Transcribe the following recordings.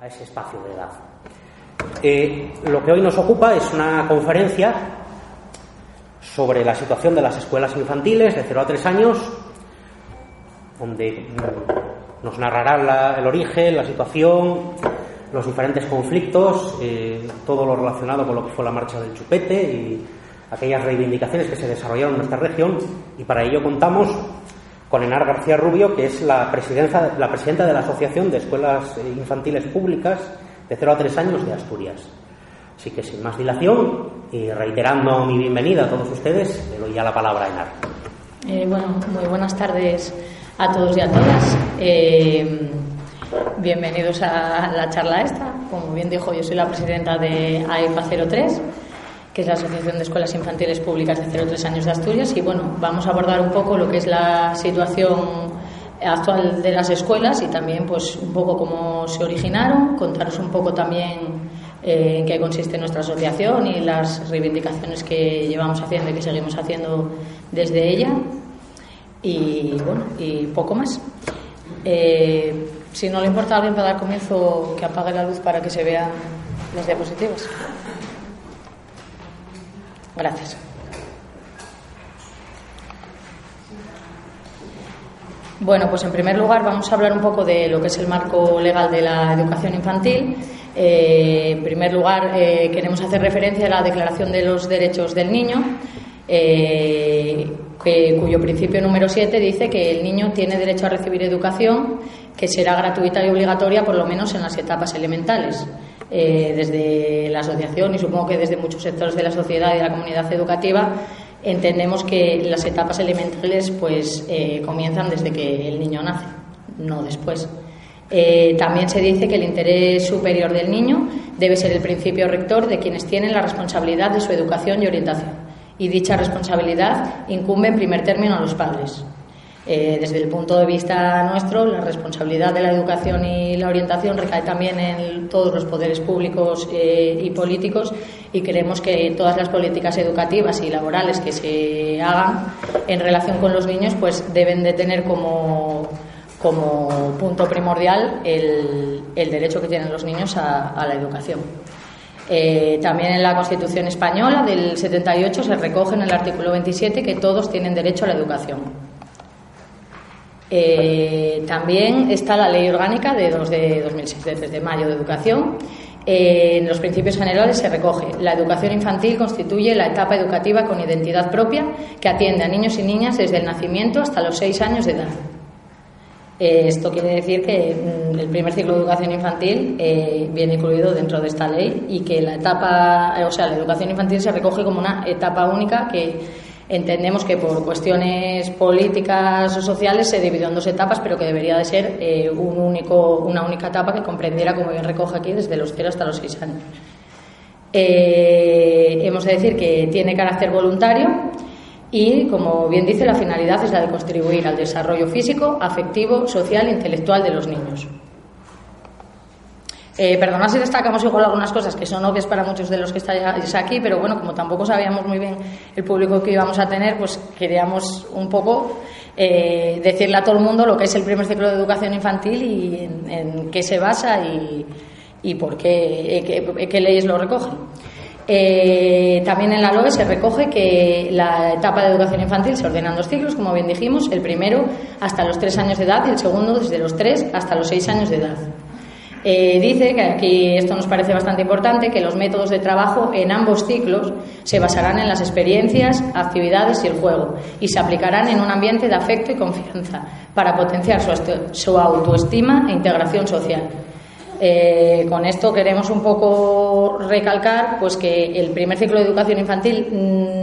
a ese espacio de edad. Eh, lo que hoy nos ocupa es una conferencia sobre la situación de las escuelas infantiles de 0 a 3 años, donde nos narrará el origen, la situación, los diferentes conflictos, eh, todo lo relacionado con lo que fue la marcha del chupete y aquellas reivindicaciones que se desarrollaron en nuestra región. Y para ello contamos con Enar García Rubio, que es la, presidenta, de la Asociación de Escuelas Infantiles Públicas de 0 a 3 años de Asturias. Así que sin más dilación y reiterando mi bienvenida a todos ustedes, le doy ya la palabra a Enar. Eh, bueno, muy buenas tardes a todos y a todas. Eh, bienvenidos a la charla esta. Como bien dijo, yo soy la presidenta de AEPA 03 que es la Asociación de Escuelas Infantiles Públicas de 0 3 años de Asturias. Y bueno, vamos a abordar un poco lo que es la situación actual de las escuelas y también pues un poco cómo se originaron, contaros un poco también eh, en qué consiste nuestra asociación y las reivindicaciones que llevamos haciendo y que seguimos haciendo desde ella. Y bueno, y poco más. Eh, si no le importa a alguien para dar comienzo, que apague la luz para que se vean las diapositivas. Gracias. Bueno, pues en primer lugar vamos a hablar un poco de lo que es el marco legal de la educación infantil. Eh, en primer lugar, eh, queremos hacer referencia a la Declaración de los Derechos del Niño, eh, cuyo principio número 7 dice que el niño tiene derecho a recibir educación que será gratuita y obligatoria por lo menos en las etapas elementales. Eh, desde la asociación y supongo que desde muchos sectores de la sociedad y de la comunidad educativa entendemos que las etapas elementales pues eh, comienzan desde que el niño nace, no después. Eh, también se dice que el interés superior del niño debe ser el principio rector de quienes tienen la responsabilidad de su educación y orientación. Y dicha responsabilidad incumbe en primer término a los padres. Eh, desde el punto de vista nuestro, la responsabilidad de la educación y la orientación recae también en todos los poderes públicos eh, y políticos y creemos que todas las políticas educativas y laborales que se hagan en relación con los niños pues deben de tener como, como punto primordial el, derecho que tienen los niños a, la educación. Eh, también en la Constitución española del 78 se recoge en el artículo 27 que todos tienen derecho a la educación. Eh, también está la Ley Orgánica de 2 de 2006, de 3 de mayo de Educación. Eh, en los principios generales se recoge la educación infantil constituye la etapa educativa con identidad propia que atiende a niños y niñas desde el nacimiento hasta los 6 años de edad. Eh, esto quiere decir que mm, el primer ciclo de educación infantil viene incluido dentro de esta ley y que la etapa, o sea, la educación infantil se recoge como una etapa única que Entendemos que por cuestiones políticas o sociales se dividió en dos etapas, pero que debería de ser eh, un único, una única etapa que comprendiera, como bien recoge aquí, desde los 0 hasta los 6 años. Eh, hemos de decir que tiene carácter voluntario y, como bien dice, la finalidad es la de contribuir al desarrollo físico, afectivo, social e intelectual de los niños. Eh, perdonad si destacamos igual algunas cosas que son obvias para muchos de los que estáis aquí, pero bueno, como tampoco sabíamos muy bien el público que íbamos a tener, pues queríamos un poco eh, decirle a todo el mundo lo que es el primer ciclo de educación infantil y en, qué se basa y, por qué, eh, qué, leyes lo recogen. Eh, también en la LOE se recoge que la etapa de educación infantil se ordena en dos ciclos, como bien dijimos, el primero hasta los tres años de edad y el segundo desde los tres hasta los seis años de edad. Eh, dice que aquí esto nos parece bastante importante, que los métodos de trabajo en ambos ciclos se basarán en las experiencias, actividades y el juego y se aplicarán en un ambiente de afecto y confianza para potenciar su, autoestima e integración social. Eh, con esto queremos un poco recalcar pues que el primer ciclo de educación infantil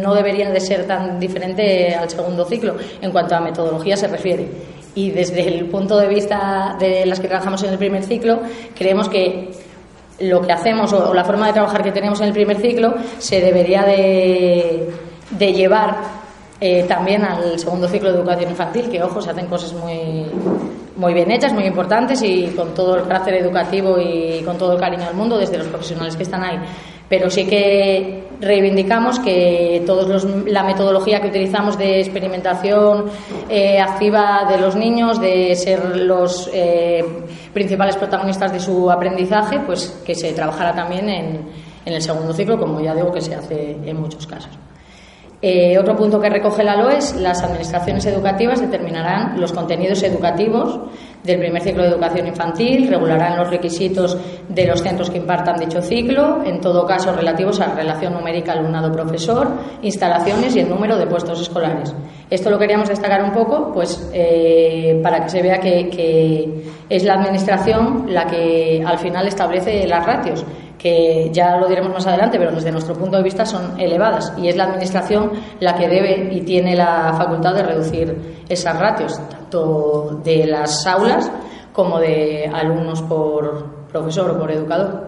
no debería de ser tan diferente al segundo ciclo en cuanto a metodología se refiere y desde el punto de vista de las que trabajamos en el primer ciclo, creemos que lo que hacemos o, la forma de trabajar que tenemos en el primer ciclo se debería de, llevar eh, también al segundo ciclo de educación infantil, que ojo, se hacen cosas muy, muy bien hechas, muy importantes y con todo el carácter educativo y con todo el cariño al mundo desde los profesionales que están ahí. Pero sí que reivindicamos que todos los, la metodología que utilizamos de experimentación eh, activa de los niños, de ser los eh, principales protagonistas de su aprendizaje, pues que se trabajara también en, en el segundo ciclo, como ya digo que se hace en muchos casos. Eh, otro punto que recoge la LOE es las administraciones educativas determinarán los contenidos educativos del primer ciclo de educación infantil, regularán los requisitos de los centros que impartan dicho ciclo, en todo caso relativos a la relación numérica alumnado-profesor, instalaciones y el número de puestos escolares. Esto lo queríamos destacar un poco, pues eh, para que se vea que es la administración la que al final establece las ratios que ya lo diremos más adelante, pero desde nuestro punto de vista son elevadas y es la Administración la que debe y tiene la facultad de reducir esas ratios, tanto de las aulas como de alumnos por profesor o por educador.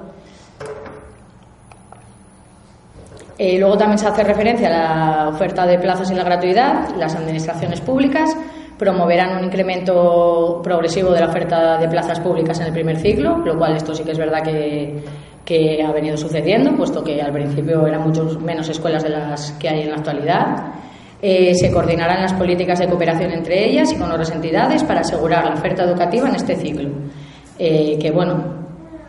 Eh, luego también se hace referencia a la oferta de plazas y la gratuidad. Las administraciones públicas promoverán un incremento progresivo de la oferta de plazas públicas en el primer ciclo, lo cual esto sí que es verdad que que ha venido sucediendo, puesto que al principio eran mucho menos escuelas de las que hay en la actualidad. Eh, se coordinarán las políticas de cooperación entre ellas y con otras entidades para asegurar la oferta educativa en este ciclo. Eh, que bueno,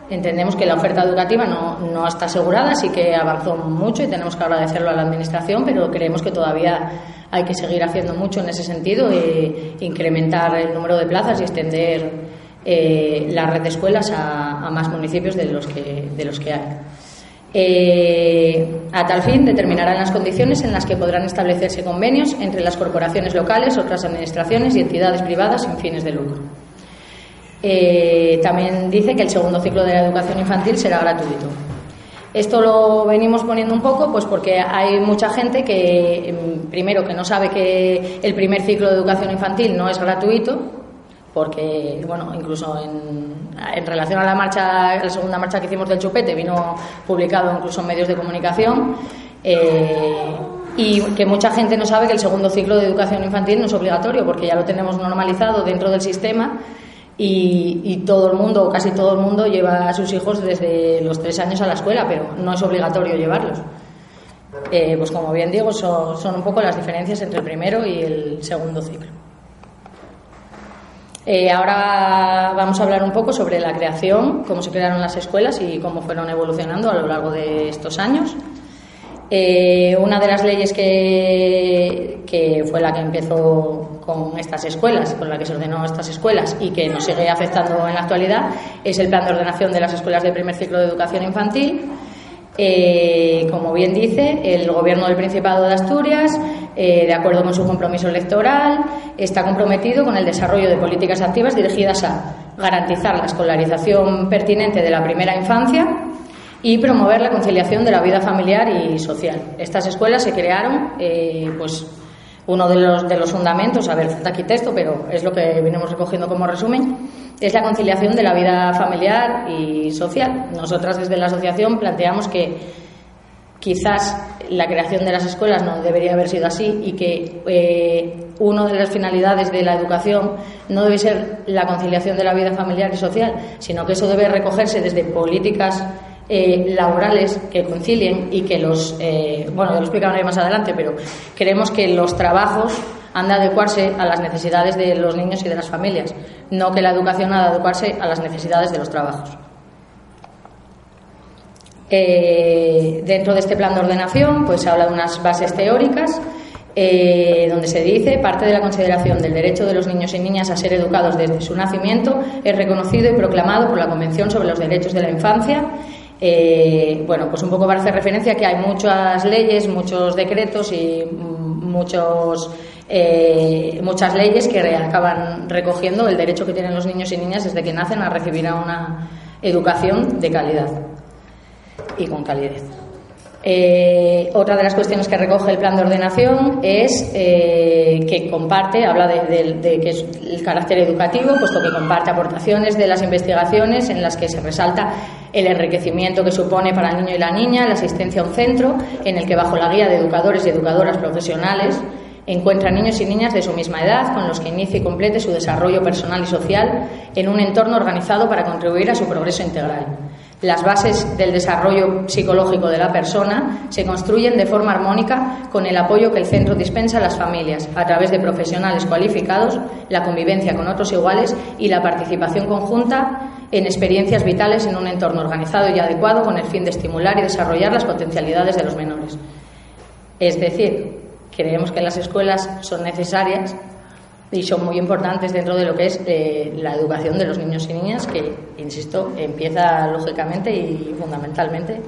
entendemos que la oferta educativa no, no, está asegurada, sí que avanzó mucho y tenemos que agradecerlo a la Administración, pero creemos que todavía hay que seguir haciendo mucho en ese sentido, e incrementar el número de plazas y extender eh, la red de escuelas a, más municipios de los que, de los que hay. Eh, a tal fin, determinarán las condiciones en las que podrán establecerse convenios entre las corporaciones locales, otras administraciones y entidades privadas sin fines de lucro. Eh, también dice que el segundo ciclo de la educación infantil será gratuito. Esto lo venimos poniendo un poco pues porque hay mucha gente que, em, primero, que no sabe que el primer ciclo de educación infantil no es gratuito, porque, bueno, incluso en, en, relación a la marcha, la segunda marcha que hicimos del chupete, vino publicado incluso en medios de comunicación, eh, y que mucha gente no sabe que el segundo ciclo de educación infantil no es obligatorio, porque ya lo tenemos normalizado dentro del sistema y, todo el mundo, o casi todo el mundo, lleva a sus hijos desde los tres años a la escuela, pero no es obligatorio llevarlos. Eh, pues como bien digo, son, son un poco las diferencias entre el primero y el segundo ciclo. Eh, ahora vamos a hablar un poco sobre la creación, cómo se crearon las escuelas y cómo fueron evolucionando a lo largo de estos años. Eh, una de las leyes que, que, fue la que empezó con estas escuelas, con la que se ordenó estas escuelas y que nos sigue afectando en la actualidad, es el Plan de Ordenación de las Escuelas de Primer Ciclo de Educación Infantil, eh, como bien dice, el Gobierno del Principado de Asturias, eh, de acuerdo con su compromiso electoral, está comprometido con el desarrollo de políticas activas dirigidas a garantizar la escolarización pertinente de la primera infancia y promover la conciliación de la vida familiar y social. Estas escuelas se crearon, eh, pues uno de los, de los fundamentos, a ver, falta aquí texto, pero es lo que venimos recogiendo como resumen, es la conciliación de la vida familiar y social. Nosotras desde la asociación planteamos que quizás la creación de las escuelas no debería haber sido así y que eh, una de las finalidades de la educación no debe ser la conciliación de la vida familiar y social, sino que eso debe recogerse desde políticas eh, laborales que concilien y que los, eh, bueno, ya lo explicaré más adelante, pero queremos que los trabajos han de adecuarse a las necesidades de los niños y de las familias, no que la educación ha de adecuarse a las necesidades de los trabajos. Eh, dentro de este plan de ordenación, pues se habla de unas bases teóricas donde se dice parte de la consideración del derecho de los niños y niñas a ser educados desde su nacimiento es reconocido y proclamado por la Convención sobre los Derechos de la Infancia. Eh, bueno, pues un poco para hacer referencia que hay muchas leyes, muchos decretos y muchos eh, muchas leyes que acaban recogiendo el derecho que tienen los niños y niñas desde que nacen a recibir una educación de calidad y con calidez. Eh, otra de las cuestiones que recoge el plan de ordenación es eh, que comparte, habla de, que es el carácter educativo, puesto que comparte aportaciones de las investigaciones en las que se resalta el enriquecimiento que supone para el niño y la niña la asistencia a un centro en el que bajo la guía de educadores y educadoras profesionales encuentra niños y niñas de su misma edad con los que inicie y complete su desarrollo personal y social en un entorno organizado para contribuir a su progreso integral. Las bases del desarrollo psicológico de la persona se construyen de forma armónica con el apoyo que el centro dispensa a las familias a través de profesionales cualificados, la convivencia con otros iguales y la participación conjunta en experiencias vitales en un entorno organizado y adecuado con el fin de estimular y desarrollar las potencialidades de los menores. Es decir, creemos que las escuelas son necesarias y son muy importantes dentro de lo que es eh, la educación de los niños y niñas, que, insisto, empieza lógicamente y fundamentalmente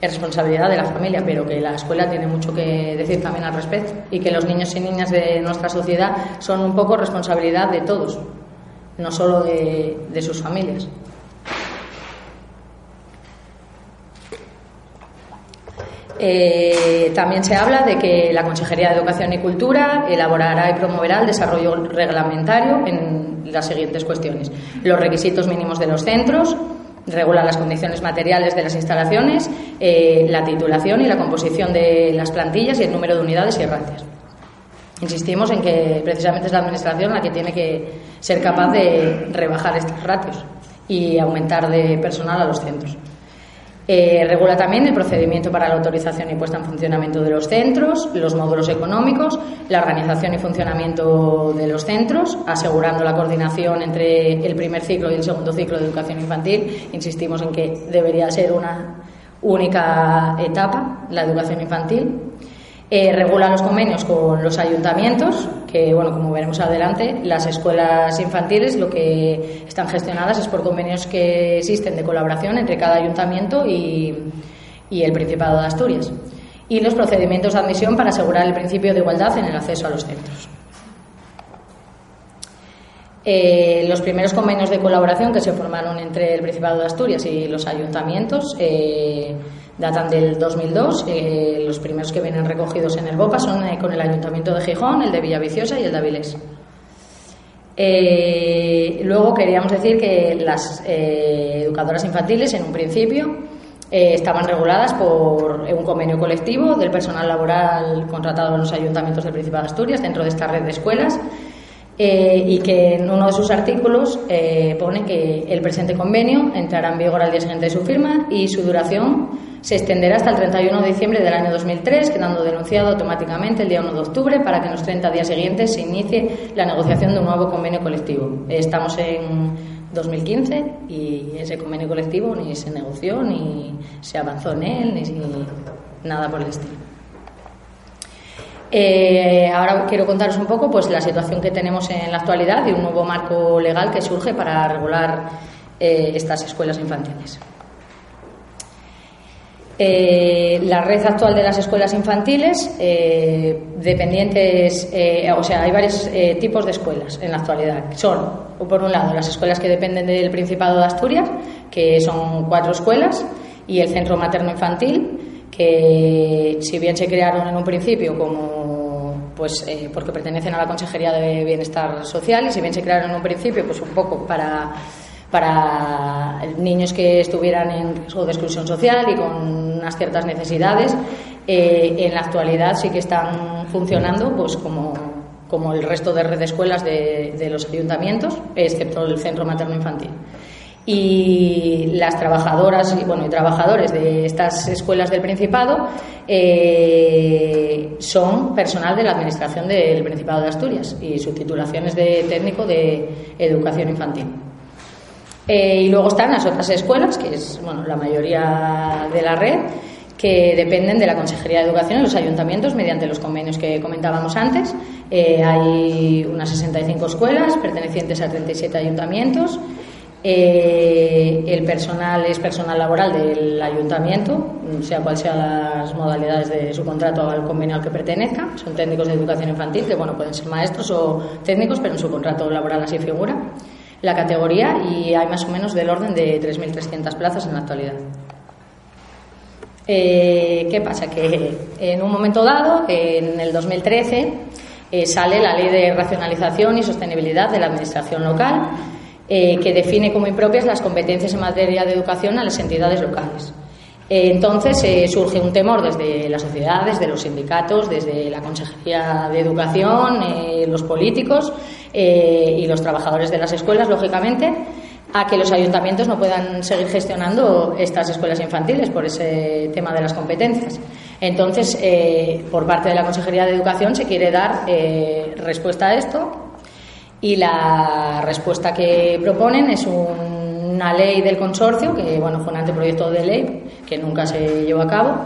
es responsabilidad de la familia, pero que la escuela tiene mucho que decir también al respecto y que los niños y niñas de nuestra sociedad son un poco responsabilidad de todos, no solo de sus familias. Eh, también se habla de que la Consejería de Educación y Cultura elaborará y promoverá el desarrollo reglamentario en las siguientes cuestiones. Los requisitos mínimos de los centros, regula las condiciones materiales de las instalaciones, eh, la titulación y la composición de las plantillas y el número de unidades y ratios. Insistimos en que precisamente es la Administración la que tiene que ser capaz de rebajar estos ratios y aumentar de personal a los centros. Eh, regula también el procedimiento para la autorización y puesta en funcionamiento de los centros, los módulos económicos, la organización y funcionamiento de los centros, asegurando la coordinación entre el primer ciclo y el segundo ciclo de educación infantil. Insistimos en que debería ser una única etapa, la educación infantil. Eh, regula los convenios con los ayuntamientos, que, bueno, como veremos adelante, las escuelas infantiles lo que están gestionadas es por convenios que existen de colaboración entre cada ayuntamiento y, el Principado de Asturias. Y los procedimientos de admisión para asegurar el principio de igualdad en el acceso a los centros. Eh, los primeros convenios de colaboración que se formaron entre el Principado de Asturias y los ayuntamientos eh, datan del 2002. Eh, los primeros que vienen recogidos en el BOPA son eh, con el Ayuntamiento de Gijón, el de Villaviciosa y el de Avilés. Eh, luego queríamos decir que las educadoras infantiles, en un principio, estaban reguladas por un convenio colectivo del personal laboral contratado en los ayuntamientos del Principado de Asturias dentro de esta red de escuelas. y que en uno de sus artículos pone que el presente convenio entrará en vigor al día siguiente de su firma y su duración se extenderá hasta el 31 de diciembre del año 2003, quedando denunciado automáticamente el día 1 de octubre para que en los 30 días siguientes se inicie la negociación de un nuevo convenio colectivo. Estamos en 2015 y ese convenio colectivo ni se negoció, ni se avanzó en él, ni, nada por el estilo. Eh, ahora quiero contaros un poco pues, la situación que tenemos en la actualidad y un nuevo marco legal que surge para regular eh, estas escuelas infantiles. Eh, la red actual de las escuelas infantiles, eh, dependientes, eh, o sea, hay varios tipos de escuelas en la actualidad. Son, por un lado, las escuelas que dependen del Principado de Asturias, que son cuatro escuelas, y el centro materno infantil, que si bien se crearon en un principio como pues porque pertenecen a la Consejería de Bienestar Social y si bien se crearon en un principio pues un poco para para niños que estuvieran en riesgo de exclusión social y con unas ciertas necesidades. Eh, en la actualidad sí que están funcionando pues como, como el resto de red escuelas de, los ayuntamientos, excepto el centro materno infantil. Y las trabajadoras y, bueno, y trabajadores de estas escuelas del Principado eh, son personal de la Administración del Principado de Asturias y su titulación es de técnico de educación infantil. Eh, y luego están las otras escuelas, que es bueno, la mayoría de la red, que dependen de la Consejería de Educación en los ayuntamientos mediante los convenios que comentábamos antes. Eh, hay unas 65 escuelas pertenecientes a 37 ayuntamientos. Eh, el personal es personal laboral del ayuntamiento, sea cual sean las modalidades de su contrato al convenio al que pertenezca. Son técnicos de educación infantil, que bueno, pueden ser maestros o técnicos, pero en su contrato laboral así figura la categoría y hay más o menos del orden de 3.300 plazas en la actualidad. Eh, ¿Qué pasa? Que en un momento dado, en el 2013, eh, sale la Ley de Racionalización y Sostenibilidad de la Administración Local, eh, que define como impropias las competencias en materia de educación a las entidades locales. Entonces surge un temor desde la sociedad, desde los sindicatos, desde la Consejería de Educación, los políticos y los trabajadores de las escuelas, lógicamente, a que los ayuntamientos no puedan seguir gestionando estas escuelas infantiles por ese tema de las competencias. Entonces, eh, por parte de la Consejería de Educación se quiere dar eh, respuesta a esto y la respuesta que proponen es una ley del consorcio, que bueno, fue un anteproyecto de ley que nunca se llevó a cabo,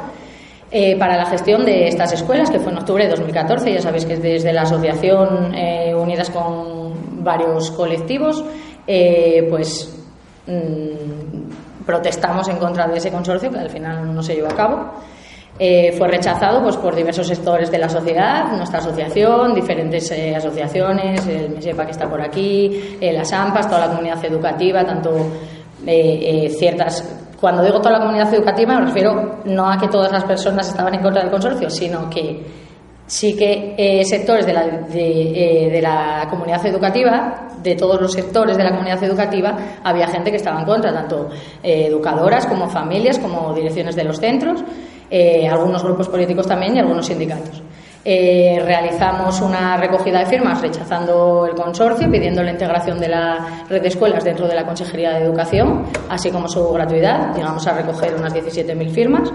eh, para la gestión de estas escuelas, que fue en octubre de 2014. Ya sabéis que desde la Asociación Unidas con varios colectivos eh, pues mm, protestamos en contra de ese consorcio que al final no se llevó a cabo. Eh, fue rechazado pues, por diversos sectores de la sociedad, nuestra asociación, diferentes eh, asociaciones, el MESEPA que está por aquí, las AMPAs, toda la comunidad educativa, tanto ciertas. Cuando digo toda la comunidad educativa me refiero no a que todas las personas estaban en contra del consorcio, sino que sí que eh, sectores de la, de, eh, la, comunidad educativa, de todos los sectores de la comunidad educativa, había gente que estaba en contra, tanto eh, educadoras como familias, como direcciones de los centros, algunos grupos políticos también y algunos sindicatos. Realizamos una recogida de firmas rechazando el consorcio, pidiendo la integración de la red de escuelas dentro de la Consejería de Educación, así como su gratuidad. Llegamos a recoger unas 17.000 firmas.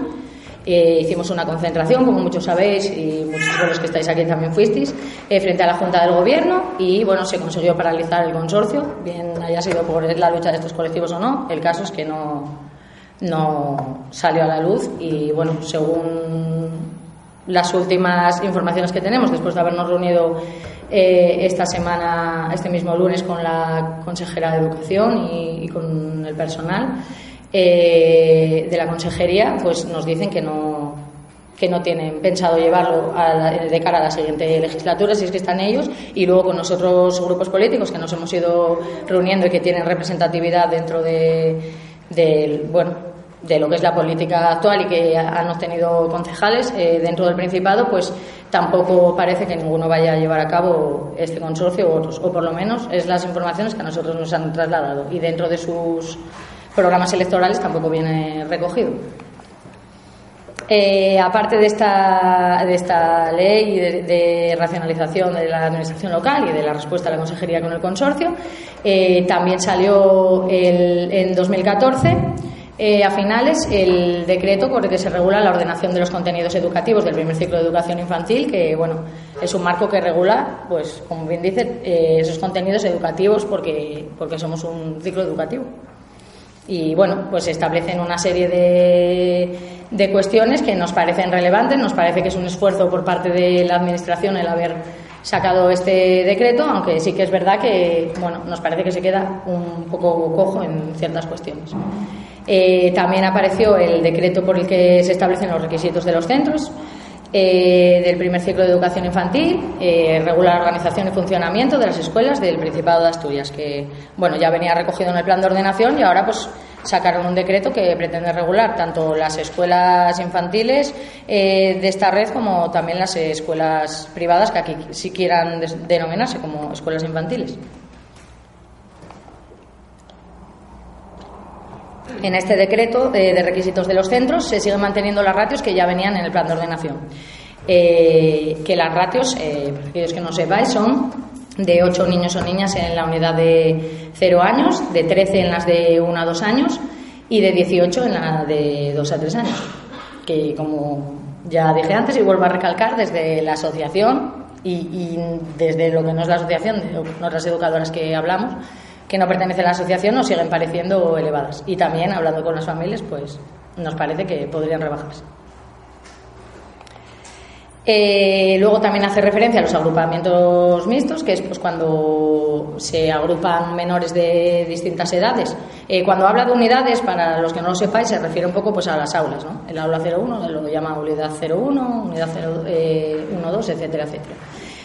Eh, hicimos una concentración, como muchos sabéis, y muchos de los que estáis aquí también fuisteis, eh, frente a la Junta del Gobierno y bueno, se consiguió paralizar el consorcio, bien haya sido por la lucha de estos colectivos o no, el caso es que no, no salió a la luz y bueno, según las últimas informaciones que tenemos, después de habernos reunido eh, esta semana, este mismo lunes, con la consejera de Educación y con el personal, eh, de la consejería pues nos dicen que no que no tienen pensado llevarlo de cara a la siguiente legislatura, si es que están ellos, y luego con nosotros grupos políticos que nos hemos ido reuniendo y que tienen representatividad dentro de, bueno, de lo que es la política actual y que han obtenido concejales eh, dentro del Principado, pues tampoco parece que ninguno vaya a llevar a cabo este consorcio o otros, o por lo menos es las informaciones que a nosotros nos han trasladado. Y dentro de sus programas electorales tampoco viene recogido. Eh, aparte de esta, de esta ley de, racionalización de la administración local y de la respuesta de la consejería con el consorcio, eh, también salió el, en 2014 eh, a finales el decreto por el que se regula la ordenación de los contenidos educativos del primer ciclo de educación infantil, que bueno es un marco que regula, pues como bien dice, esos contenidos educativos porque, porque somos un ciclo educativo y bueno, pues establecen una serie de, de, cuestiones que nos parecen relevantes, nos parece que es un esfuerzo por parte de la Administración el haber sacado este decreto, aunque sí que es verdad que bueno, nos parece que se queda un poco cojo en ciertas cuestiones. Eh, también apareció el decreto por el que se establecen los requisitos de los centros. Eh, del primer ciclo de educación infantil, eh, regula la organización y funcionamiento de las escuelas del Principado de Asturias, que bueno ya venía recogido en el plan de ordenación y ahora pues sacaron un decreto que pretende regular tanto las escuelas infantiles eh, de esta red como también las escuelas privadas que aquí sí quieran denominarse como escuelas infantiles. En este decreto eh, de requisitos de los centros se siguen manteniendo las ratios que ya venían en el plan de ordenación. Eh, que las ratios, eh, para aquellos que no sepáis, son de 8 niños o niñas en la unidad de 0 años, de 13 en las de 1 a 2 años y de 18 en la de 2 a 3 años. Que como ya dije antes y vuelvo a recalcar, desde la asociación y, y desde lo que no es la asociación, de otras educadoras que hablamos, que no pertenecen a la asociación nos siguen pareciendo elevadas. Y también, hablando con las familias, pues nos parece que podrían rebajarse. Eh, luego también hace referencia a los agrupamientos mixtos, que es pues cuando se agrupan menores de distintas edades. Eh, cuando habla de unidades, para los que no lo sepáis, se refiere un poco pues a las aulas, ¿no? El aula 01 lo llama unidad 01, unidad 0, eh, 1, 2, etcétera, etcétera.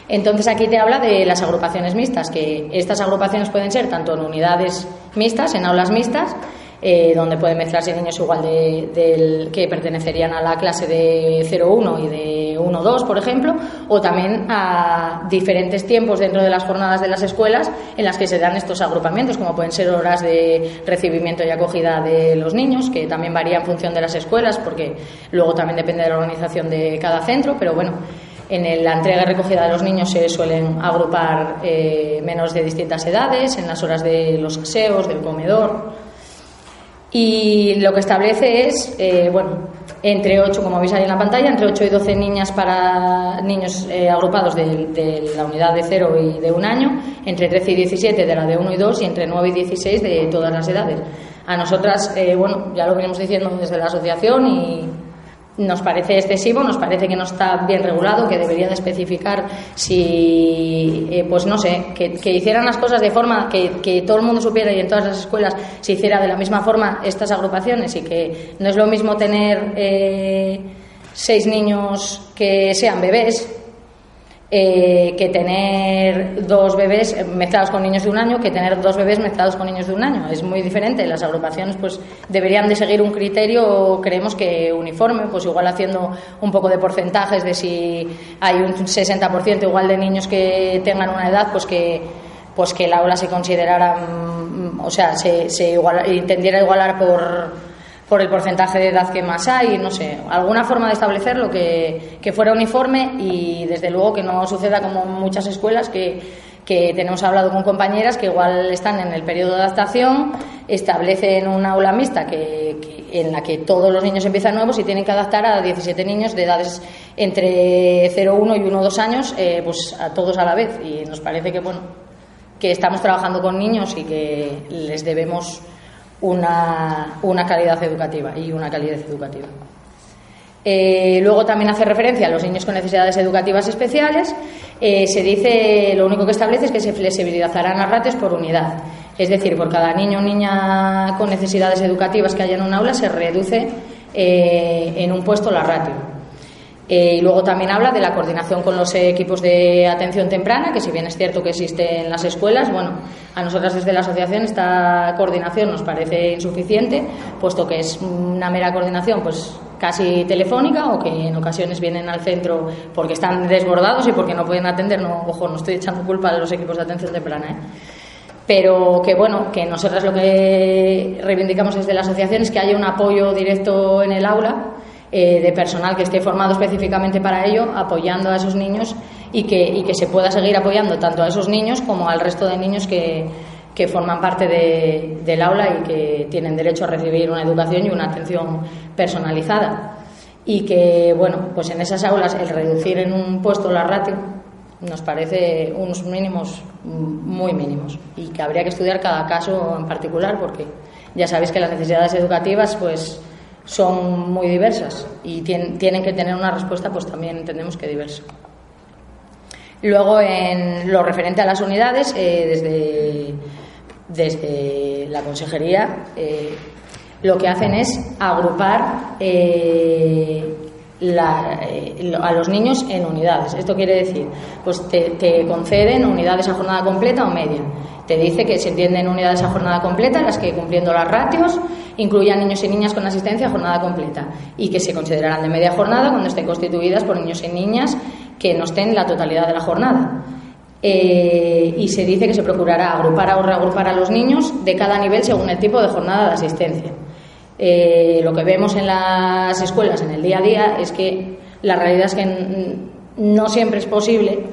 Entonces aquí te habla de las agrupaciones mixtas, que estas agrupaciones pueden ser tanto en unidades mixtas, en aulas mixtas, eh, donde pueden mezclarse niños igual de, que pertenecerían a la clase de 0-1 y de 1-2, por ejemplo, o también a diferentes tiempos dentro de las jornadas de las escuelas en las que se dan estos agrupamientos, como pueden ser horas de recibimiento y acogida de los niños, que también varía en función de las escuelas, porque luego también depende de la organización de cada centro, pero bueno. En la entrega y recogida de los niños se suelen agrupar eh, menos de distintas edades, en las horas de los aseos, del comedor, y lo que establece es, eh, bueno, entre 8, como veis ahí en la pantalla, entre 8 y 12 niñas para niños eh, agrupados de, la unidad de 0 y de un año, entre 13 y 17 de la de 1 y 2 y entre 9 y 16 de todas las edades. A nosotras, eh, bueno, ya lo venimos diciendo desde la asociación y nos parece excesivo, nos parece que no está bien regulado, que debería de especificar si, eh, pues no sé, que, hicieran las cosas de forma que, todo el mundo supiera y en todas las escuelas se hiciera de la misma forma estas agrupaciones y que no es lo mismo tener eh, seis niños que sean bebés eh, que tener dos bebés mezclados con niños de un año que tener dos bebés mezclados con niños de un año. Es muy diferente. Las agrupaciones pues deberían de seguir un criterio, creemos que uniforme, pues igual haciendo un poco de porcentajes de si hay un 60% igual de niños que tengan una edad, pues que pues que el aula se considerara, mm, o sea, se, se igual, intendiera igualar por por el porcentaje de edad que más hay, no sé, alguna forma de establecerlo que, que fuera uniforme y desde luego que no suceda como muchas escuelas que, que tenemos hablado con compañeras que igual están en el periodo de adaptación, establecen una aula mixta que, en la que todos los niños empiezan nuevos y tienen que adaptar a 17 niños de edades entre 0, 1 y 1, 2 años, eh, pues a todos a la vez. Y nos parece que, bueno, que estamos trabajando con niños y que les debemos una, una calidad educativa y una calidad educativa. Eh, luego también hace referencia a los niños con necesidades educativas especiales. Eh, se dice, lo único que establece es que se flexibilizarán las ratios por unidad. Es decir, por cada niño o niña con necesidades educativas que haya en un aula se reduce eh, en un puesto la ratio. Eh, y luego también habla de la coordinación con los equipos de atención temprana, que si bien es cierto que existe en las escuelas, bueno, a nosotras desde la asociación esta coordinación nos parece insuficiente, puesto que es una mera coordinación pues casi telefónica o que en ocasiones vienen al centro porque están desbordados y porque no pueden atender, no, ojo, no estoy echando culpa de los equipos de atención temprana, ¿eh? pero que bueno, que nosotras lo que reivindicamos desde la asociación es que haya un apoyo directo en el aula eh, de personal que esté formado específicamente para ello, apoyando a esos niños y que, y que se pueda seguir apoyando tanto a esos niños como al resto de niños que, que forman parte de, del aula y que tienen derecho a recibir una educación y una atención personalizada. Y que, bueno, pues en esas aulas el reducir en un puesto la ratio nos parece unos mínimos muy mínimos y que habría que estudiar cada caso en particular porque ya sabéis que las necesidades educativas pues son muy diversas y tienen que tener una respuesta, pues también entendemos que diversa. Luego, en lo referente a las unidades, eh, desde, desde la consejería, eh, lo que hacen es agrupar eh, a los niños en unidades. Esto quiere decir, pues te, te conceden unidades a jornada completa o media te dice que se entienden unidades a jornada completa, las que cumpliendo las ratios incluyan niños y niñas con asistencia a jornada completa y que se considerarán de media jornada cuando estén constituidas por niños y niñas que no estén la totalidad de la jornada. Eh, y se dice que se procurará agrupar o reagrupar a los niños de cada nivel según el tipo de jornada de asistencia. Eh, lo que vemos en las escuelas en el día a día es que la realidad es que no siempre es posible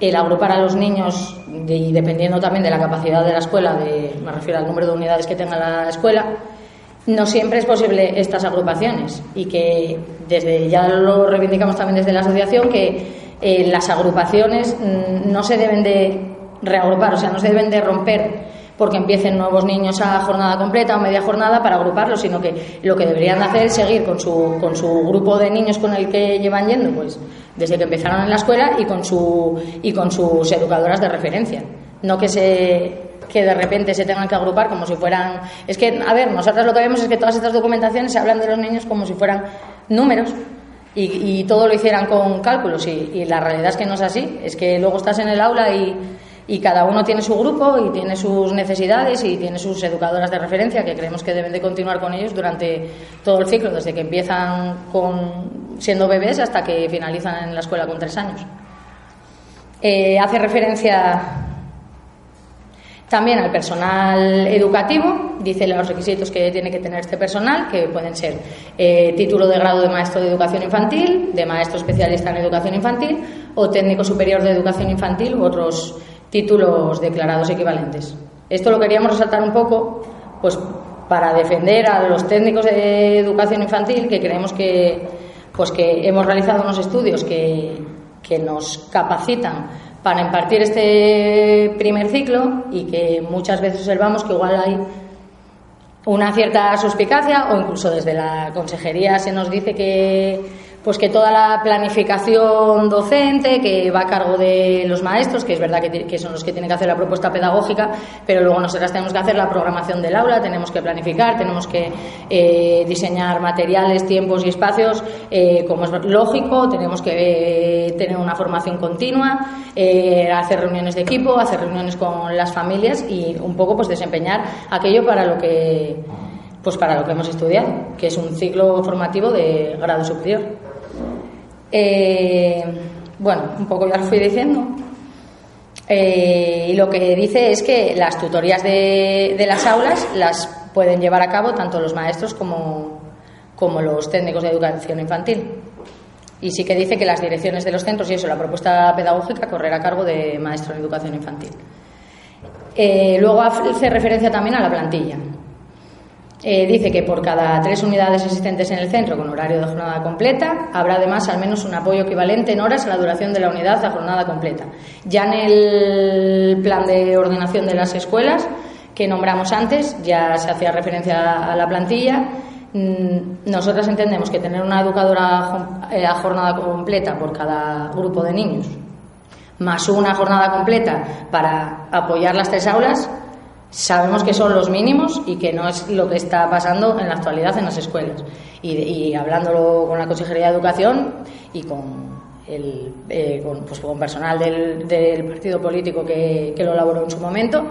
el agrupar a los niños y dependiendo también de la capacidad de la escuela, de, me refiero al número de unidades que tenga la escuela, no siempre es posible estas agrupaciones y que desde ya lo reivindicamos también desde la asociación que eh, las agrupaciones mm, no se deben de reagrupar, o sea, no se deben de romper porque empiecen nuevos niños a jornada completa o media jornada para agruparlos, sino que lo que deberían hacer es seguir con su, con su grupo de niños con el que llevan yendo, pues desde que empezaron en la escuela y con, su, y con sus educadoras de referencia. No que se que de repente se tengan que agrupar como si fueran... Es que, a ver, nosotros lo que vemos es que todas estas documentaciones se hablan de los niños como si fueran números y, todo lo hicieran con cálculos y, y, la realidad es que no es así. Es que luego estás en el aula y, y cada uno tiene su grupo y tiene sus necesidades y tiene sus educadoras de referencia que creemos que deben de continuar con ellos durante todo el ciclo, desde que empiezan con, siendo bebés hasta que finalizan en la escuela con tres años. Eh, hace referencia también al personal educativo, dice los requisitos que tiene que tener este personal, que pueden ser eh, título de grado de maestro de educación infantil, de maestro especialista en educación infantil o técnico superior de educación infantil u otros títulos declarados equivalentes. Esto lo queríamos resaltar un poco, pues para defender a los técnicos de educación infantil, que creemos que, pues que hemos realizado unos estudios que, que nos capacitan para impartir este primer ciclo y que muchas veces observamos que igual hay una cierta suspicacia o incluso desde la consejería se nos dice que pues que toda la planificación docente que va a cargo de los maestros, que es verdad que, son los que tienen que hacer la propuesta pedagógica, pero luego nosotras tenemos que hacer la programación del aula, tenemos que planificar, tenemos que eh, diseñar materiales, tiempos y espacios, eh, como es lógico, tenemos que eh, tener una formación continua, hacer reuniones de equipo, hacer reuniones con las familias y un poco pues desempeñar aquello para lo que pues para lo que hemos estudiado, que es un ciclo formativo de grado superior. Eh, bueno, un poco ya lo fui diciendo. Eh, y lo que dice es que las tutorías de, las aulas las pueden llevar a cabo tanto los maestros como, los técnicos de educación infantil. Y sí que dice que las direcciones de los centros y eso, la propuesta pedagógica correrá a cargo de maestro en educación infantil. Eh, luego hace referencia también a la plantilla. Eh, dice que por cada tres unidades existentes en el centro con horario de jornada completa, habrá además al menos un apoyo equivalente en horas a la duración de la unidad a jornada completa. Ya en el plan de ordenación de las escuelas que nombramos antes, ya se hacía referencia a la plantilla. Mm, nosotras entendemos que tener una educadora eh, a jornada completa por cada grupo de niños, más una jornada completa para apoyar las tres aulas, sabemos que son los mínimos y que no es lo que está pasando en la actualidad en las escuelas. Y, hablándolo con la Consejería de Educación y con el eh, con, pues, con, personal del, partido político que, que, lo elaboró en su momento,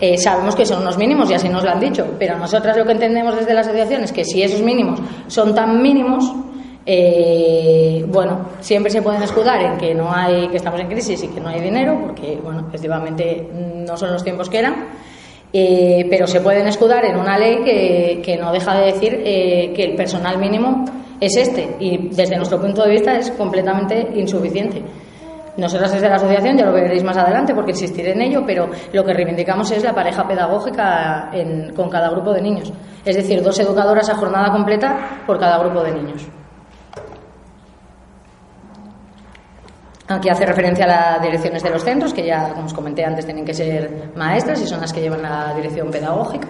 eh, sabemos que son unos mínimos y así nos lo han dicho, pero nosotras lo que entendemos desde la asociación es que si esos mínimos son tan mínimos, eh, bueno, siempre se pueden escudar en que no hay, que estamos en crisis y que no hay dinero, porque bueno, efectivamente no son los tiempos que eran eh, pero se pueden escudar en una ley que, no deja de decir eh, que el personal mínimo es este y desde nuestro punto de vista es completamente insuficiente. Nosotros desde la asociación ya lo veréis más adelante porque insistiré en ello, pero lo que reivindicamos es la pareja pedagógica con cada grupo de niños, es decir, dos educadoras a jornada completa por cada grupo de niños. Aquí hace referencia a las direcciones de los centros, que ya, como os comenté antes, tienen que ser maestras y son las que llevan la dirección pedagógica.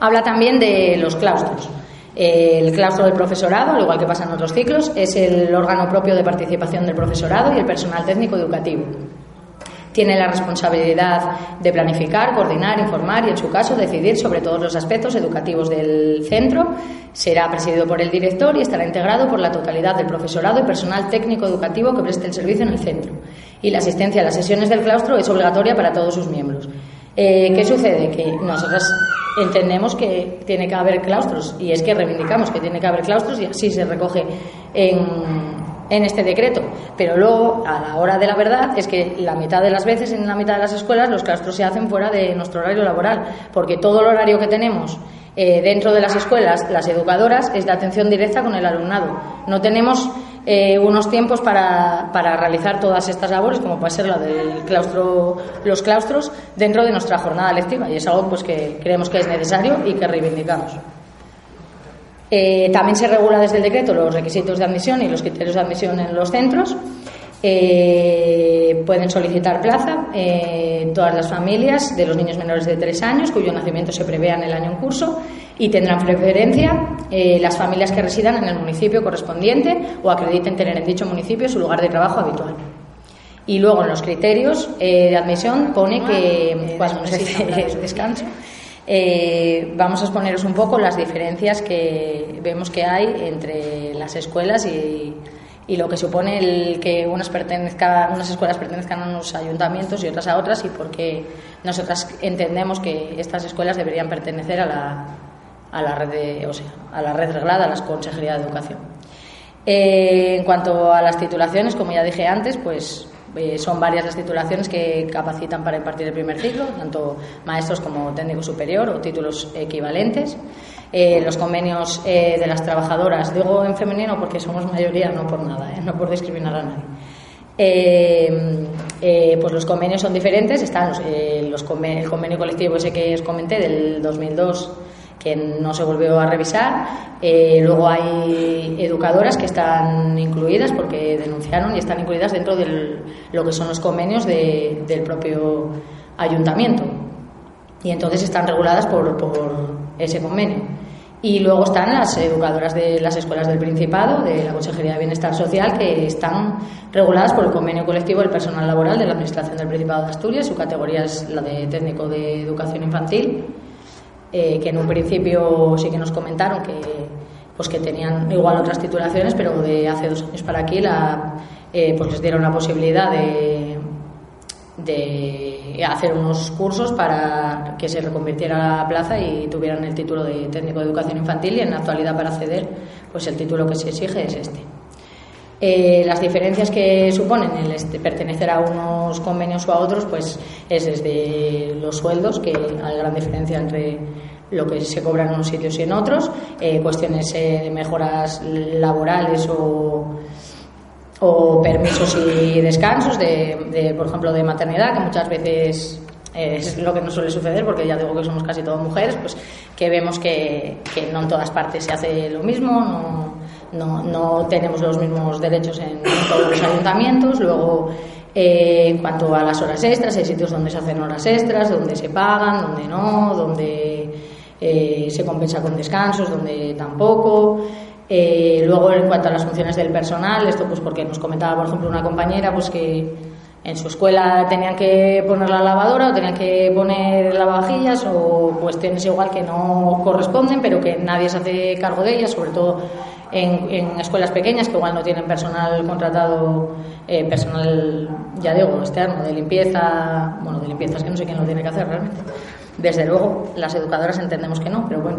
Habla también de los claustros. El claustro del profesorado, al igual que pasa en otros ciclos, es el órgano propio de participación del profesorado y el personal técnico educativo. Tiene la responsabilidad de planificar, coordinar, informar y, en su caso, decidir sobre todos los aspectos educativos del centro. Será presidido por el director y estará integrado por la totalidad del profesorado y personal técnico educativo que preste el servicio en el centro. Y la asistencia a las sesiones del claustro es obligatoria para todos sus miembros. Eh, ¿Qué sucede? Que nosotros entendemos que tiene que haber claustros y es que reivindicamos que tiene que haber claustros y así se recoge en, en este decreto. Pero luego, a la hora de la verdad, es que la mitad de las veces en la mitad de las escuelas los claustros se hacen fuera de nuestro horario laboral, porque todo el horario que tenemos eh, dentro de las escuelas, las educadoras, es de atención directa con el alumnado. No tenemos eh, unos tiempos para, para, realizar todas estas labores, como puede ser la del claustro, los claustros, dentro de nuestra jornada lectiva. Y es algo pues, que creemos que es necesario y que reivindicamos. Eh, también se regula desde el decreto los requisitos de admisión y los criterios de admisión en los centros. Eh, pueden solicitar plaza eh, todas las familias de los niños menores de tres años cuyo nacimiento se prevea en el año en curso y tendrán preferencia las familias que residan en el municipio correspondiente o acrediten tener en dicho municipio su lugar de trabajo habitual. Y luego en los criterios de admisión pone que cuando se descanso eh, vamos a exponeros un poco las diferencias que vemos que hay entre las escuelas y, y lo que supone el que unas, escuelas pertenezcan a unos ayuntamientos y otras a otras y porque nosotras entendemos que estas escuelas deberían pertenecer a la, a la red de, o sea, a la red reglada, a las consejerías de educación. Eh, en cuanto a las titulaciones, como ya dije antes, pues eh, son varias las titulaciones que capacitan para impartir el primer ciclo, tanto maestros como técnico superior o títulos equivalentes. Eh, los convenios eh, de las trabajadoras, digo en femenino porque somos mayoría, no por nada, no por discriminar a nadie. pues los convenios son diferentes, están los, el convenio colectivo ese que os comenté del 2002 que no se volvió a revisar. Eh, luego hay educadoras que están incluidas porque denunciaron y están incluidas dentro de lo que son los convenios del propio ayuntamiento. Y entonces están reguladas por, ese convenio. Y luego están las educadoras de las escuelas del Principado, de la Consejería de Bienestar Social, que están reguladas por el convenio colectivo del personal laboral de la Administración del Principado de Asturias. Su categoría es la de técnico de educación infantil eh, que en un principio sí que nos comentaron que, pues que tenían igual otras titulaciones, pero de hace dos años para aquí la, eh, pues les dieron la posibilidad de, hacer unos cursos para que se reconvirtiera la plaza y tuvieran el título de técnico de educación infantil y en la actualidad para acceder pues el título que se exige es este. Eh, las diferencias que suponen el este, pertenecer a unos convenios o a otros, pues es desde los sueldos, que hay gran diferencia entre lo que se cobra en unos sitios y en otros, eh, cuestiones eh, de mejoras laborales o, permisos y descansos, de, por ejemplo, de maternidad, que muchas veces es lo que nos suele suceder, porque ya digo que somos casi todas mujeres, pues que vemos que, que no en todas partes se hace lo mismo, no no, no tenemos los mismos derechos en, todos los ayuntamientos. Luego, eh, en cuanto a las horas extras, hay sitios donde se hacen horas extras, donde se pagan, donde no, donde eh, se compensa con descansos, donde tampoco. Eh, luego, en cuanto a las funciones del personal, esto pues porque nos comentaba, por ejemplo, una compañera pues que en su escuela tenían que poner la lavadora o tenían que poner lavavajillas o cuestiones igual que no corresponden, pero que nadie se hace cargo de ellas, sobre todo en, escuelas pequeñas que igual no tienen personal contratado, eh, personal, ya digo, externo, de limpieza, bueno, de limpieza es que no sé quién lo tiene que hacer realmente. Desde luego, las educadoras entendemos que no, pero bueno.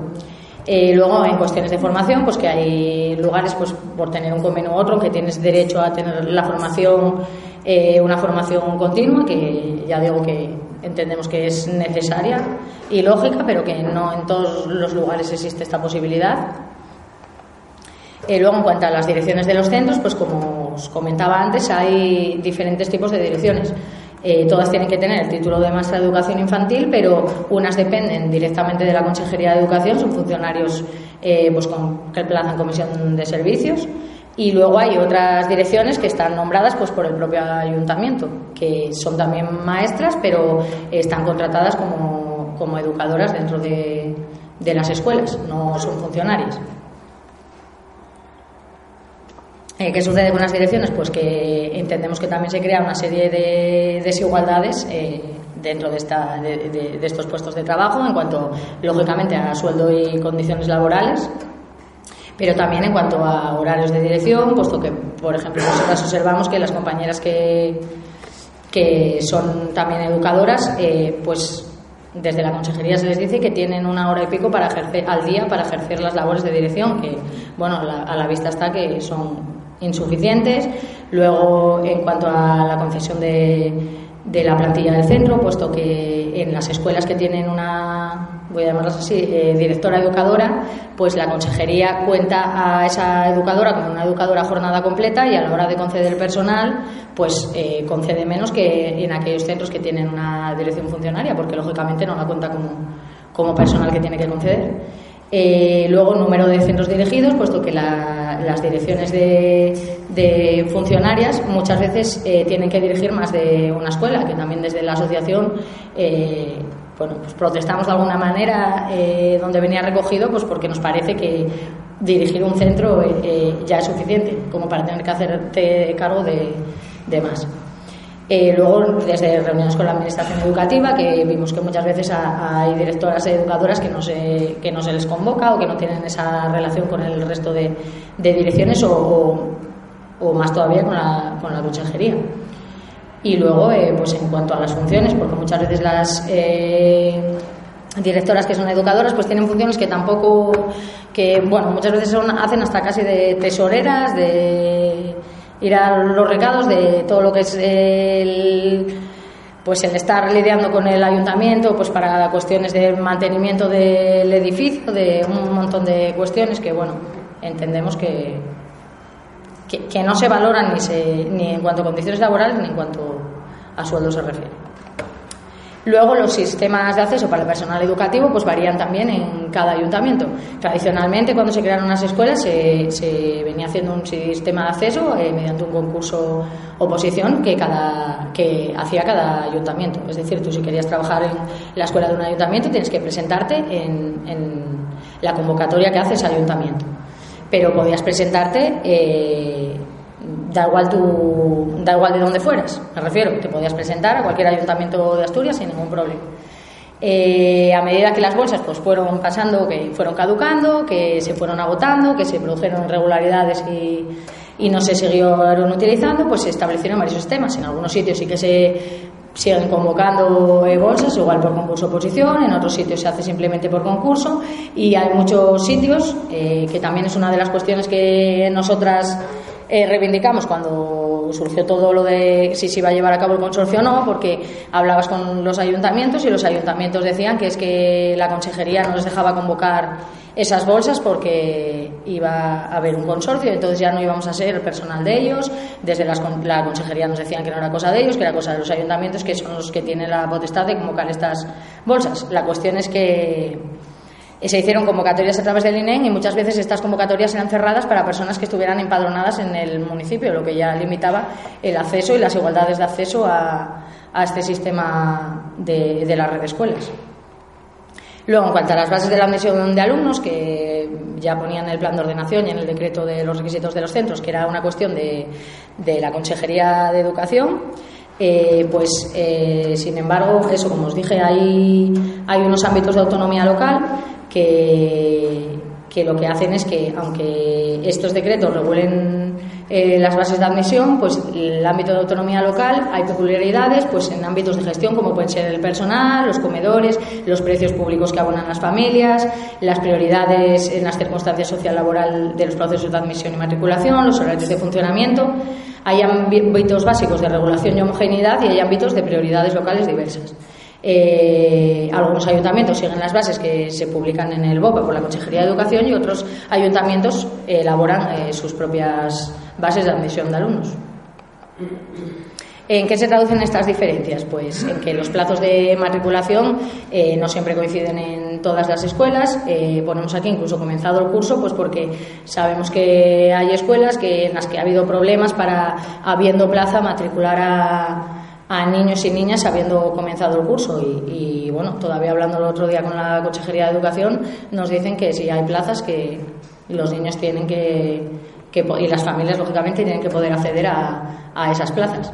Eh, luego, en cuestiones de formación, pues que hay lugares, pues por tener un convenio u otro, que tienes derecho a tener la formación, eh, una formación continua, que ya digo que entendemos que es necesaria y lógica, pero que no en todos los lugares existe esta posibilidad. Eh, luego, en cuanto a las direcciones de los centros, pues como os comentaba antes, hay diferentes tipos de direcciones. Eh, todas tienen que tener el título de maestra de educación infantil, pero unas dependen directamente de la Consejería de Educación, son funcionarios eh, pues con, que plazan comisión de servicios. Y luego hay otras direcciones que están nombradas pues, por el propio ayuntamiento, que son también maestras, pero están contratadas como, como educadoras dentro de, de las escuelas, no son funcionarias. Eh, ¿Qué sucede con las direcciones? Pues que entendemos que también se crea una serie de desigualdades eh, dentro de, esta, de, estos puestos de trabajo en cuanto, lógicamente, a sueldo y condiciones laborales, pero también en cuanto a horarios de dirección, puesto que, por ejemplo, nosotros observamos que las compañeras que, que son también educadoras, eh, pues desde la consejería se les dice que tienen una hora y pico para ejercer al día para ejercer las labores de dirección que bueno a la vista está que son insuficientes. Luego, en cuanto a la concesión de, de la plantilla del centro, puesto que en las escuelas que tienen una, voy a llamarlas así, eh, directora educadora, pues la consejería cuenta a esa educadora como una educadora jornada completa y a la hora de conceder personal, pues eh, concede menos que en aquellos centros que tienen una dirección funcionaria, porque lógicamente no la cuenta como, como personal que tiene que conceder. Eh, luego, número de centros dirigidos, puesto que las direcciones de, funcionarias muchas veces eh, tienen que dirigir más de una escuela, que también desde la asociación eh, bueno, pues protestamos de alguna manera donde venía recogido, pues porque nos parece que dirigir un centro ya es suficiente como para tener que hacerte cargo de más. Eh, luego, desde reuniones con la Administración Educativa, que vimos que muchas veces hay directoras educadoras que no, se, que no se les convoca o que no tienen esa relación con el resto de, direcciones o, o más todavía con la, con la consejería. Y luego, eh, pues en cuanto a las funciones, porque muchas veces las eh, directoras que son educadoras pues tienen funciones que tampoco, que bueno, muchas veces son, hacen hasta casi de tesoreras, de ir a los recados, de todo lo que es el pues el estar lidiando con el ayuntamiento pues para cuestiones de mantenimiento del edificio, de un montón de cuestiones que bueno, entendemos que, que, no se valoran ni, se, ni en cuanto a condiciones laborales ni en cuanto a sueldo se refiere. Luego los sistemas de acceso para el personal educativo pues varían también en cada ayuntamiento. Tradicionalmente cuando se crearon las escuelas se, venía haciendo un sistema de acceso eh, mediante un concurso oposición que cada que hacía cada ayuntamiento. Es decir, tú si querías trabajar en la escuela de un ayuntamiento tienes que presentarte en, la convocatoria que hace ese ayuntamiento. Pero podías presentarte eh, da igual tu, da igual de dónde fueras, me refiero, te podías presentar a cualquier ayuntamiento de Asturias sin ningún problema. Eh, a medida que las bolsas pues fueron pasando, que fueron caducando, que se fueron agotando, que se produjeron irregularidades y, y no se siguieron utilizando, pues se establecieron varios sistemas. En algunos sitios sí que se siguen convocando eh, bolsas, igual por concurso oposición, en otros sitios se hace simplemente por concurso y hay muchos sitios, eh, que también es una de las cuestiones que nosotras eh, reivindicamos cuando surgió todo lo de si se iba a llevar a cabo el consorcio o no, porque hablabas con los ayuntamientos y los ayuntamientos decían que es que la consejería no les dejaba convocar esas bolsas porque iba a haber un consorcio, entonces ya no íbamos a ser el personal de ellos, desde la consejería nos decían que no era cosa de ellos, que era cosa de los ayuntamientos, que son los que tienen la potestad de convocar estas bolsas. La cuestión es que se hicieron convocatorias a través del INEM y muchas veces estas convocatorias eran cerradas para personas que estuvieran empadronadas en el municipio, lo que ya limitaba el acceso y las igualdades de acceso a, este sistema de, la red de escuelas. Luego, en cuanto a las bases de la admisión de alumnos, que ya ponían el plan de ordenación y en el decreto de los requisitos de los centros, que era una cuestión de, la Consejería de Educación, eh, pues, eh, sin embargo, eso, como os dije, hay, hay unos ámbitos de autonomía local que, lo que hacen es que, aunque estos decretos regulen eh, las bases de admisión, pues el ámbito de autonomía local hay peculiaridades pues en ámbitos de gestión como pueden ser el personal, los comedores, los precios públicos que abonan las familias, las prioridades en las circunstancias social laboral de los procesos de admisión y matriculación, los horarios de funcionamiento. Hay ámbitos básicos de regulación y homogeneidad y hay ámbitos de prioridades locales diversas. Eh, algunos ayuntamientos siguen las bases que se publican en el BOPE por la Consejería de Educación y otros ayuntamientos elaboran eh, sus propias bases de admisión de alumnos. ¿En qué se traducen estas diferencias? Pues en que los plazos de matriculación eh, no siempre coinciden en todas las escuelas. ponemos aquí incluso comenzado el curso, pues porque sabemos que hay escuelas que, en las que ha habido problemas para, habiendo plaza, matricular a, a niños y niñas habiendo comenzado el curso y, bueno, todavía hablando el otro día con la Consejería de Educación nos dicen que si hay plazas que los niños tienen que, y las familias lógicamente tienen que poder acceder a, a esas plazas.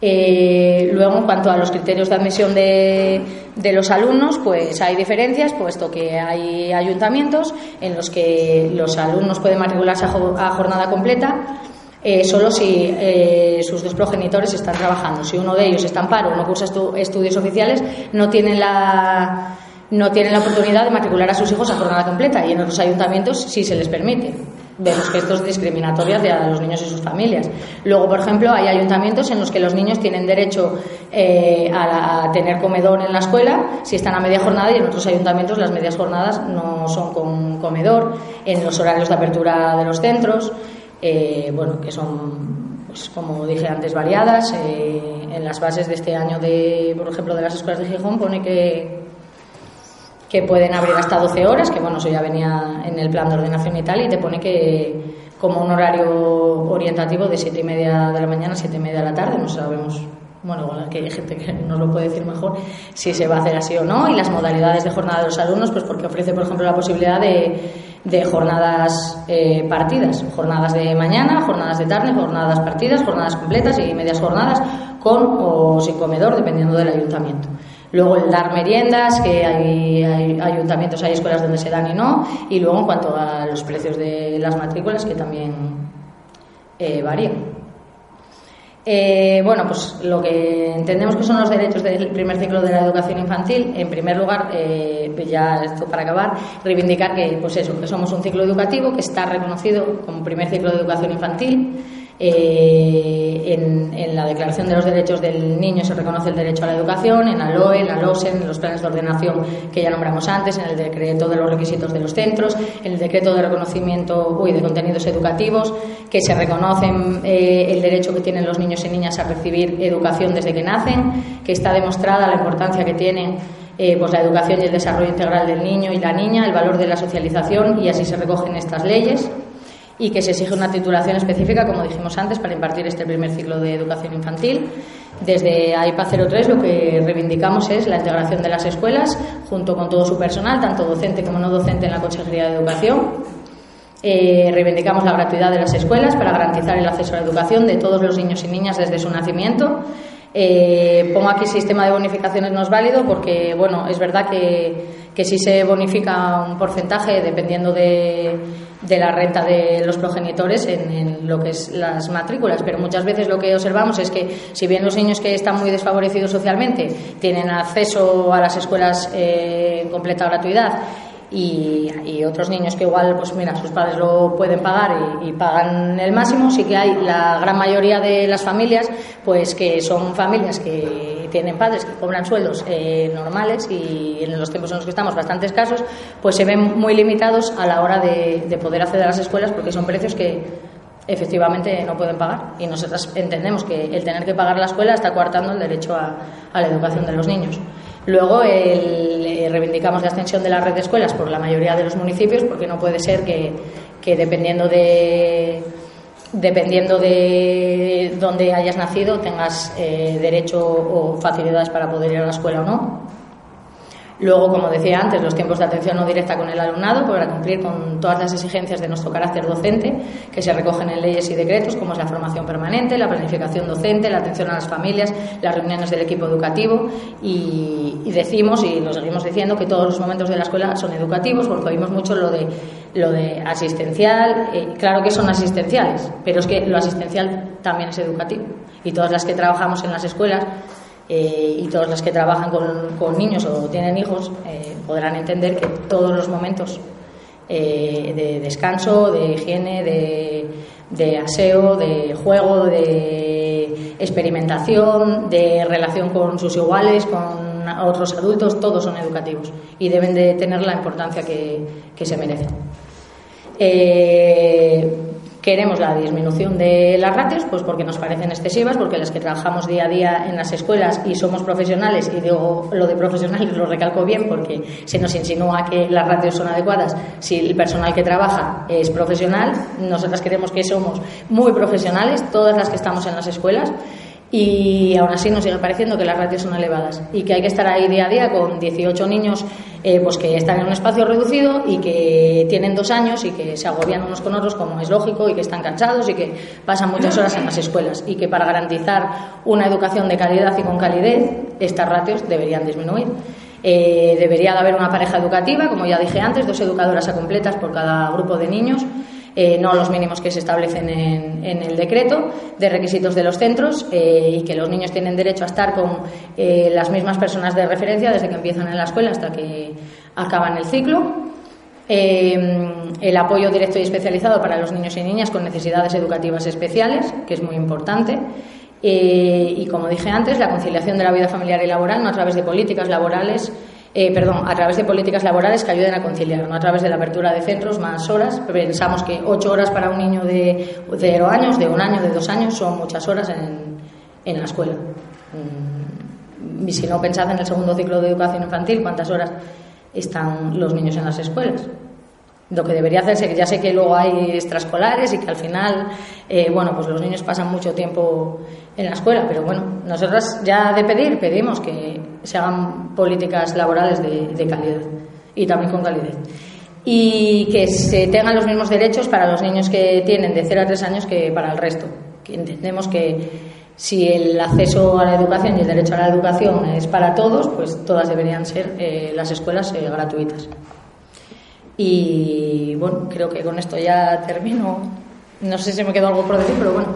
Eh, luego, en cuanto a los criterios de admisión de, de, los alumnos, pues hay diferencias, puesto que hay ayuntamientos en los que los alumnos pueden matricularse a jornada completa eh, solo si eh, sus dos progenitores están trabajando. Si uno de ellos está en paro o no cursa estudios oficiales, no tienen la no tienen la oportunidad de matricular a sus hijos a jornada completa y en otros ayuntamientos sí se les permite. Vemos que esto es discriminatorio hacia los niños y sus familias. Luego, por ejemplo, hay ayuntamientos en los que los niños tienen derecho eh, a, tener comedor en la escuela si están a media jornada y en otros ayuntamientos las medias jornadas no son con comedor, en los horarios de apertura de los centros. Eh, bueno, que son, pues, como dije antes, variadas. Eh, en las bases de este año, de, por ejemplo, de las escuelas de Gijón, pone que, que pueden abrir hasta 12 horas, que bueno, eso ya venía en el plan de ordenación y tal, y te pone que como un horario orientativo de 7 y media de la mañana a 7 y media de la tarde, no sabemos bueno, que hay gente que nos lo puede decir mejor, si se va a hacer así o no, y las modalidades de jornada de los alumnos, pues porque ofrece, por ejemplo, la posibilidad de, jornadas eh, partidas, jornadas de mañana, jornadas de tarde, jornadas partidas, jornadas completas y medias jornadas, con o sin comedor, dependiendo del ayuntamiento. Luego el dar meriendas, que hay, hay, ayuntamientos, hay escuelas donde se dan y no. Y luego en cuanto a los precios de las matrículas, que también eh, varían. Eh, bueno, pues lo que entendemos que son los derechos del primer ciclo de la educación infantil, en primer lugar, eh, ya esto para acabar, reivindicar que, pues eso, que somos un ciclo educativo que está reconocido como primer ciclo de educación infantil eh, en, la Declaración de los Derechos del Niño se reconoce el derecho a la educación, en ALOE, en la LOSEN, en los planes de ordenación que ya nombramos antes, en el decreto de los requisitos de los centros, en el decreto de reconocimiento uy, de contenidos educativos, que se reconocen eh, el derecho que tienen los niños y niñas a recibir educación desde que nacen, que está demostrada la importancia que tienen eh, pues la educación y el desarrollo integral del niño y la niña, el valor de la socialización y así se recogen estas leyes y que se exige una titulación específica, como dijimos antes, para impartir este primer ciclo de educación infantil. Desde AIPA 03 lo que reivindicamos es la integración de las escuelas junto con todo su personal, tanto docente como no docente en la Consejería de Educación. Eh, reivindicamos la gratuidad de las escuelas para garantizar el acceso a la educación de todos los niños y niñas desde su nacimiento. Eh, pongo aquí sistema de bonificaciones no es válido porque, bueno, es verdad que, que sí se bonifica un porcentaje dependiendo de de la renta de los progenitores en, lo que es las matrículas, pero muchas veces lo que observamos es que si bien los niños que están muy desfavorecidos socialmente tienen acceso a las escuelas eh, en completa gratuidad y, otros niños que igual, pues mira, sus padres lo pueden pagar y, pagan el máximo, sí que hay la gran mayoría de las familias, pues que son familias que tienen padres que cobran sueldos eh, normales y en los tiempos en los que estamos bastante escasos, pues se ven muy limitados a la hora de, poder acceder a las escuelas porque son precios que efectivamente no pueden pagar y nosotros entendemos que el tener que pagar la escuela está coartando el derecho a la educación de los niños. Luego eh, reivindicamos la extensión de la red de escuelas por la mayoría de los municipios, porque no puede ser que, dependiendo de dependiendo de dónde hayas nacido tengas eh, derecho o facilidades para poder ir a la escuela o no. Luego, como decía antes, los tiempos de atención no directa con el alumnado para cumplir con todas las exigencias de nuestro carácter docente que se recogen en leyes y decretos, como es la formación permanente, la planificación docente, la atención a las familias, las reuniones del equipo educativo y, decimos y lo seguimos diciendo que todos los momentos de la escuela son educativos porque oímos mucho lo de lo de asistencial, eh, claro que son asistenciales, pero es que lo asistencial también es educativo y todas las que trabajamos en las escuelas eh, y todas las que trabajan con, niños o tienen hijos eh, podrán entender que todos los momentos eh, de descanso, de higiene, de, aseo, de juego, de experimentación, de relación con sus iguales, con otros adultos, todos son educativos y deben de tener la importancia que, que se merecen. Queremos la disminución de las ratios, pues porque nos parecen excesivas, porque las que trabajamos día a día en las escuelas y somos profesionales, y digo lo de profesionales lo recalco bien porque se nos insinúa que las ratios son adecuadas si el personal que trabaja es profesional. Nosotras queremos que somos muy profesionales, todas las que estamos en las escuelas y aún así nos sigue pareciendo que las ratios son elevadas y que hay que estar ahí día a día con 18 niños eh, pues que están en un espacio reducido y que tienen dos años y que se agobian unos con otros como es lógico y que están cansados y que pasan muchas horas en las escuelas y que para garantizar una educación de calidad y con calidez estas ratios deberían disminuir. Eh, debería de haber una pareja educativa, como ya dije antes, dos educadoras a completas por cada grupo de niños eh, no los mínimos que se establecen en, el decreto de requisitos de los centros eh, y que los niños tienen derecho a estar con eh, las mismas personas de referencia desde que empiezan en la escuela hasta que acaban el ciclo. el apoyo directo y especializado para los niños y niñas con necesidades educativas especiales, que es muy importante. y como dije antes, la conciliación de la vida familiar y laboral, no a través de políticas laborales eh, perdón, a través de políticas laborales que ayuden a conciliar, no a través de la apertura de centros, más horas. Pensamos que ocho horas para un niño de cero años, de un año, de dos años, son muchas horas en, en la escuela. Mm, y si no pensad en el segundo ciclo de educación infantil, ¿cuántas horas están los niños en las escuelas? Lo que debería hacerse, que ya sé que luego hay extraescolares y que al final, eh, bueno, pues los niños pasan mucho tiempo en la escuela, pero bueno, nosotras ya de pedir, pedimos que se hagan políticas laborales de, calidad y también con calidez. Y que se tengan los mismos derechos para los niños que tienen de 0 a 3 años que para el resto. Entendemos que si el acceso a la educación y el derecho a la educación es para todos, pues todas deberían ser eh, las escuelas eh, gratuitas. Y bueno, creo que con esto ya termino No sé si me quedó algo por decir, pero bueno.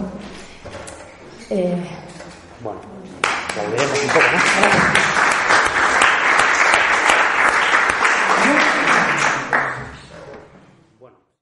Bueno, volveremos un poco, ¿no?